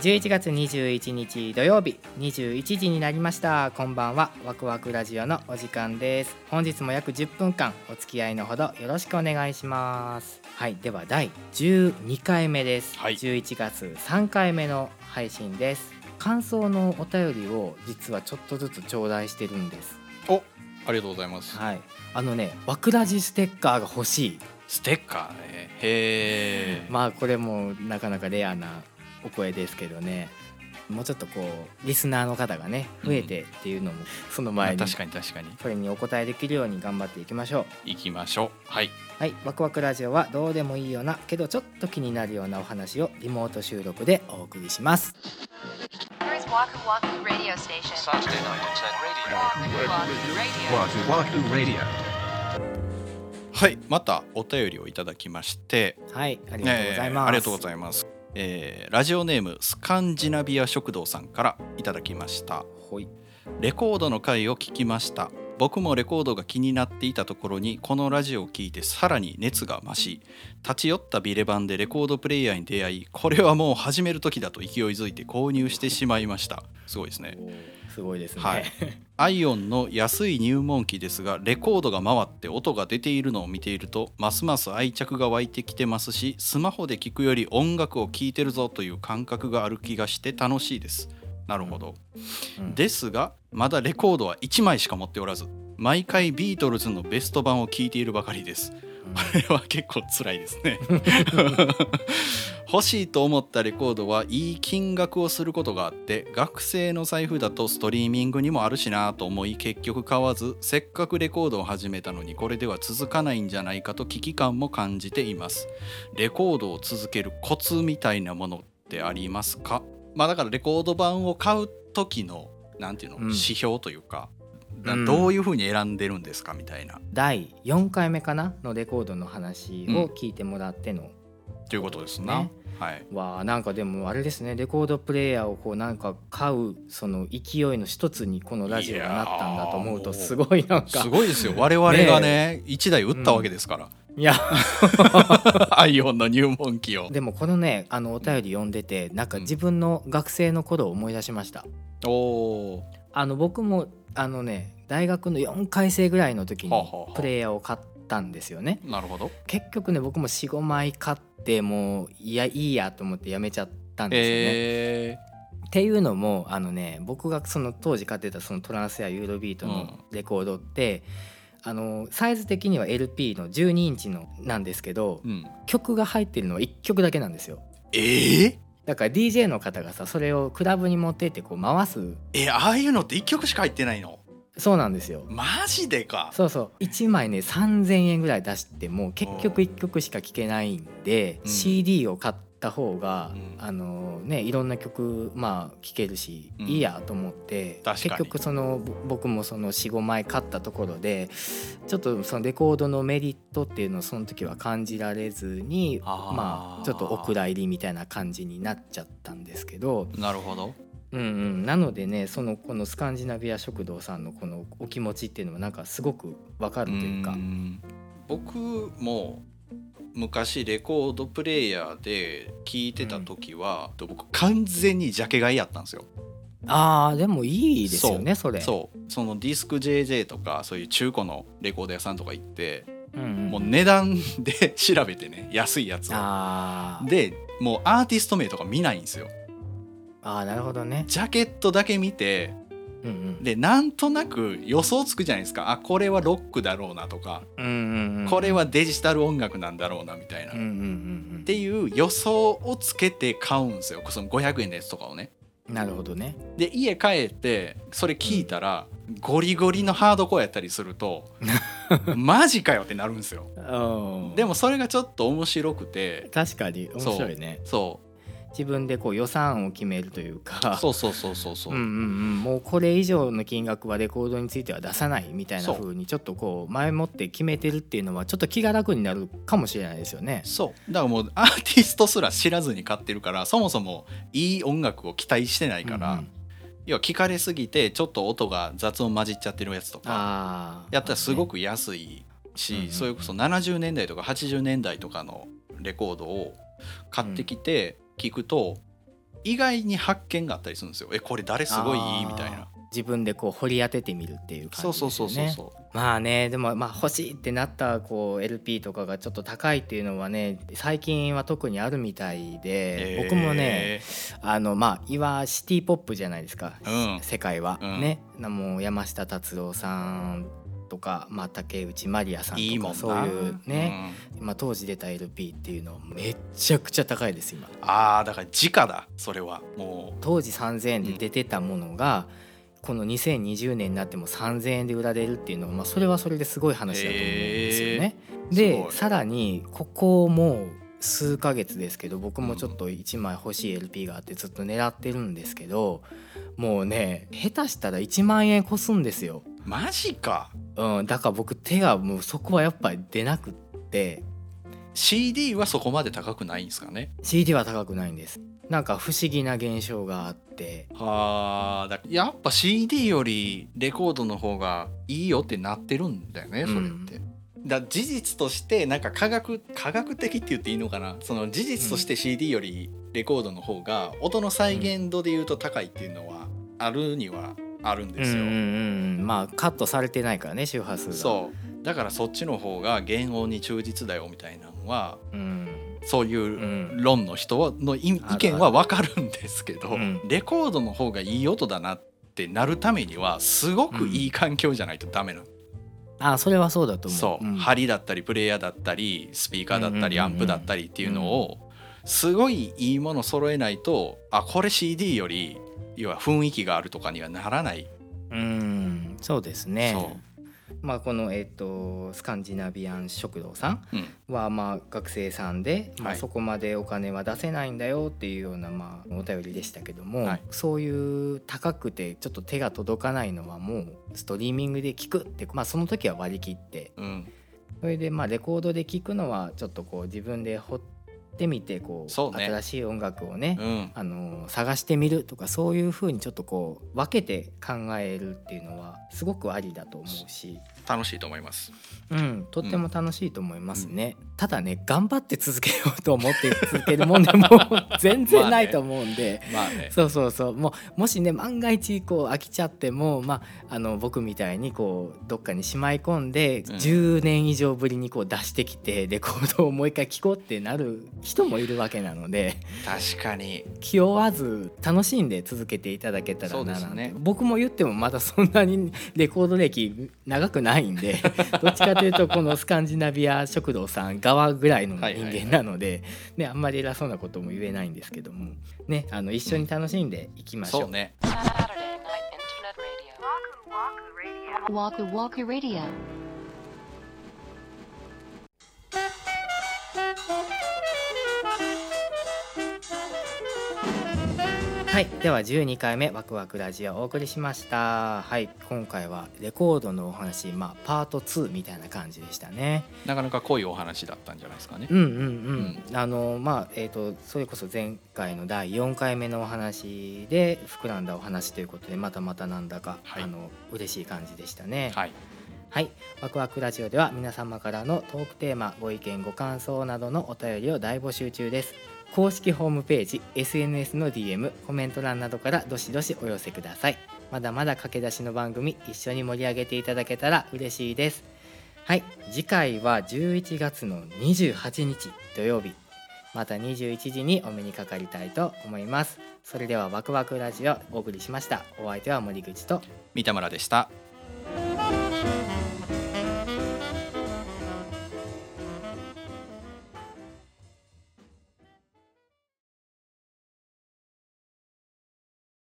11月21日土曜日21時になりました。こんばんは。ワクワクラジオのお時間です。本日も約10分間お付き合いのほどよろしくお願いします。はいでは第12回目です、はい。11月3回目の配信です。感想のお便りを実はちょっとずつ頂戴してるんです。おありがとうございます。はい。あのねワクラジステッカーが欲しい。ステッカーね。へえまあこれもなかなかレアなお声ですけどね。もうちょっとこうリスナーの方がね増えてっていうのもその前に確かに確かに。それにお答えできるように頑張っていきましょう。行きましょう。はい。はい。ワクワクラジオはどうでもいいようなけどちょっと気になるようなお話をリモート収録でお送りします。Here's Waku Waku Radio Station. Saturday night at 10 radio. Waku Waku Radio. Wahoo Wahoo Radio. はい。またお便りをいただきまして。はい。ありがとうございます、えーありがとうございますえーラジオネームスカンジナビア食堂さんからいただきました。レコードの回を聞きました。僕もレコードが気になっていたところにこのラジオを聞いてさらに熱が増し立ち寄ったビレ版でレコードプレイヤーに出会いこれはもう始める時だと勢いづいて購入してしまいました。すごいですねすごいですね、はい。アイオンの安い入門機ですがレコードが回って音が出ているのを見ているとますます愛着が湧いてきてますしスマホで聴くより音楽を聴いてるぞという感覚がある気がして楽しいです。なるほど、うん。ですがまだレコードは1枚しか持っておらず毎回ビートルズのベスト版を聴いているばかりですこれは結構辛いですね。欲しいと思ったレコードはいい金額をすることがあって学生の財布だとストリーミングにもあるしなと思い結局買わずせっかくレコードを始めたのにこれでは続かないんじゃないかと危機感も感じています。レコードを続けるコツみたいなものってありますか？まあだからレコード版を買う時のなんていうの、うん。指標というかどういうふうに選んでるんですかみたいな。第4回目かなのレコードの話を聞いてもらっての、ということですな、ね。はい。わあなんかでもあれですね。レコードプレーヤーをこうなんか買うその勢いの一つにこのラジオがなったんだと思うとすごいなんか すごいですよ。我々がね1台売ったわけですから、いや。アイオンの入門機を。でもこのねあのお便り読んでてなんか自分の学生の頃を思い出しました。おおあの僕もあのね大学の4回生ぐらいの時にプレイヤーを買ったんですよね。なるほど。結局ね僕も45枚買ってもういやいいやと思ってやめちゃったんですよね、え。っていうのもあのね僕がその当時買ってたそのトランスやユーロビートのレコードって、あのサイズ的には LP の12インチのなんですけどーうん、曲が入ってるのは1曲だけなんですよ。えー、だから DJ の方がさそれをクラブに持ってってこう回す。えああいうのって1曲しか入ってないの？そうなんですよ。マジでか。そうそう。1枚ね3,000円ぐらい出しても結局1曲しか聴けないんで、うん。CD を買った方が、うん。あのねいろんな曲まあ聴けるし、うん。いいやと思って結局そのぼ僕もその45枚買ったところでちょっとそのレコードのメリットっていうのをその時は感じられずにまあちょっとお蔵入りみたいな感じになっちゃったんですけど、なるほど。うんうん、なのでねそのこのスカンジナビア食堂さんのこのお気持ちっていうのはなんかすごくわかるというか。ん。僕も昔レコードプレイヤーで聴いてた時は、僕完全にジャケ買いやったんですよ。あーでもいいですよねそれ。そう。そのディスク JJ とかそういう中古のレコード屋さんとか行って、うんうん。もう値段で調べてね 安いやつを。あー。でもうアーティスト名とか見ないんですよ。あーなるほどね。ジャケットだけ見てうんうん。でなんとなく予想つくじゃないですか。あこれはロックだろうなとか、うんうんうんこれはデジタル音楽なんだろうなみたいな、うんうんうんっていう予想をつけて買うんですよ。その500円のやつとかをね。うんなるほどね。で家帰ってそれ聞いたら、ゴリゴリのハードコアやったりすると マジかよってなるんですよ。うん。でもそれがちょっと面白くて。確かに面白いね。そ自分でこう予算を決めるといううか。そうそうそうそうそう、うんうん。うん、もうこれ以上の金額はレコードについては出さないみたいな風にちょっとこう前もって決めてるっていうのはちょっと気が楽になるかもしれないですよね。そう。だからもうアーティストすら知らずに買ってるからそもそもいい音楽を期待してないから、うんうん。要は聞かれすぎてちょっと音が雑音混じっちゃってるやつとかやったらすごく安いし、うんうんそれこそ70年代とか80年代とかのレコードを買ってきて聞くと、意外に発見があったりするんですよ。えこれ誰すごい？いいみたいな。自分でこう掘り当ててみるっていうそう感じですよねそうそうそうそう。まあねでもまあ欲しいってなったこう LP とかがちょっと高いっていうのはね最近は特にあるみたいで、僕もねえあのまあいわシティ・ポップじゃないですか、うん。世界は、うん。ね。なもう山下達郎さんとか、まあ、竹内まりやさんとかいいもんな。そういうね、まあ、当時出た LP っていうのはめっちゃくちゃ高いです今。うんああだから直だそれは。も当時3,000円で出てたものが、この2020年になっても3,000円で売られるっていうのは、まあ、それはそれですごい話だと思うんですよね。すでごい。さらにここも数ヶ月ですけど僕もちょっと1枚欲しい LP があってずっと狙ってるんですけどもうね下手したら1万円越すんですよ。うマジか。うん、だから僕手がもうそこはやっぱり出なくって。CD はそこまで高くないんですかね。CD は高くないんです。なんか不思議な現象があって。はあだやっぱ CD よりレコードの方がいいよってなってるんだよねそれって。だ事実としてなんか科学科学的って言っていいのかな？その事実として CD よりレコードの方が音の再現度で言うと高いっていうのはあるにはあるんですよ。うんうんうんまあカットされてないからね周波数が。そう。だからそっちの方が原音に忠実だよみたいなのはう、ん、そういううん。論の人の意見は分かるんですけど、うん。レコードの方がいい音だなってなるためにはすごくいい環境じゃないとダメなの、あそれはそうだと思う。そう、ん。針だったりプレイヤーだったりスピーカーだったりうんうんうんうんアンプだったりっていうのをすごいいいもの揃えないとあこれ CD より要は雰囲気があるとかにはならない、うんそうですね。そう。まあこのえっ、とスカンジナビアン食堂さんうん、はまあ学生さんで、まあ、はい。そこまでお金は出せないんだよっていうようなまあお便りでしたけども、はい。そういう高くてちょっと手が届かないのはもうストリーミングで聞くってまあその時は割り切って。うん、それでまあレコードで聞くのはちょっとこう自分で掘ってみてこうね。新しい音楽をね、うん、あの探してみるとかそういう風にちょっとこう分けて考えるっていうのはすごくありだと思うし、楽しいと思います。うん、とっても楽しいと思いますね、ただね頑張って続けようと思って続けるもんでも 全然ないと思うんで。まあね。そうそうそう。もうもしね万が一こう飽きちゃっても、まあ、あの僕みたいにこうどっかにしまい込んで、うん。10年以上ぶりにこう出してきてレコードをもう一回聴こうってなる人もいるわけなので確かに。気負わず楽しんで続けていただけたらそうななね。僕も言ってもまだそんなにレコード歴長くないんで どっちかというとこのスカンジナビア食堂さん側ぐらいの人はいはいはい。間なので、ね、あんまり偉そうなことも言えないんですけども、ね、あの一緒に楽しんでいきましょう。そうね。Night Internet Radio. はい、では12回目ワクワクラジオをお送りしました。はい、今回はレコードのお話、まあパート2みたいな感じでしたね。なかなか濃いお話だったんじゃないですかねうんうんうん。あのまあえっ、とそれこそ前回の第4回目のお話で膨らんだお話ということでまたまたなんだか、はいあの嬉しい感じでしたね。はいはい、ワクワクラジオでは皆様からのトークテーマ、ご意見、ご感想などのお便りを大募集中です。公式ホームページ、SNS の DM、コメント欄などからどしどしお寄せください。まだまだ駆け出しの番組、一緒に盛り上げていただけたら嬉しいです。はい、次回は11月の28日土曜日、また21時にお目にかかりたいと思います。それではワクワクラジオお送りしました。お相手は森口と三田村でした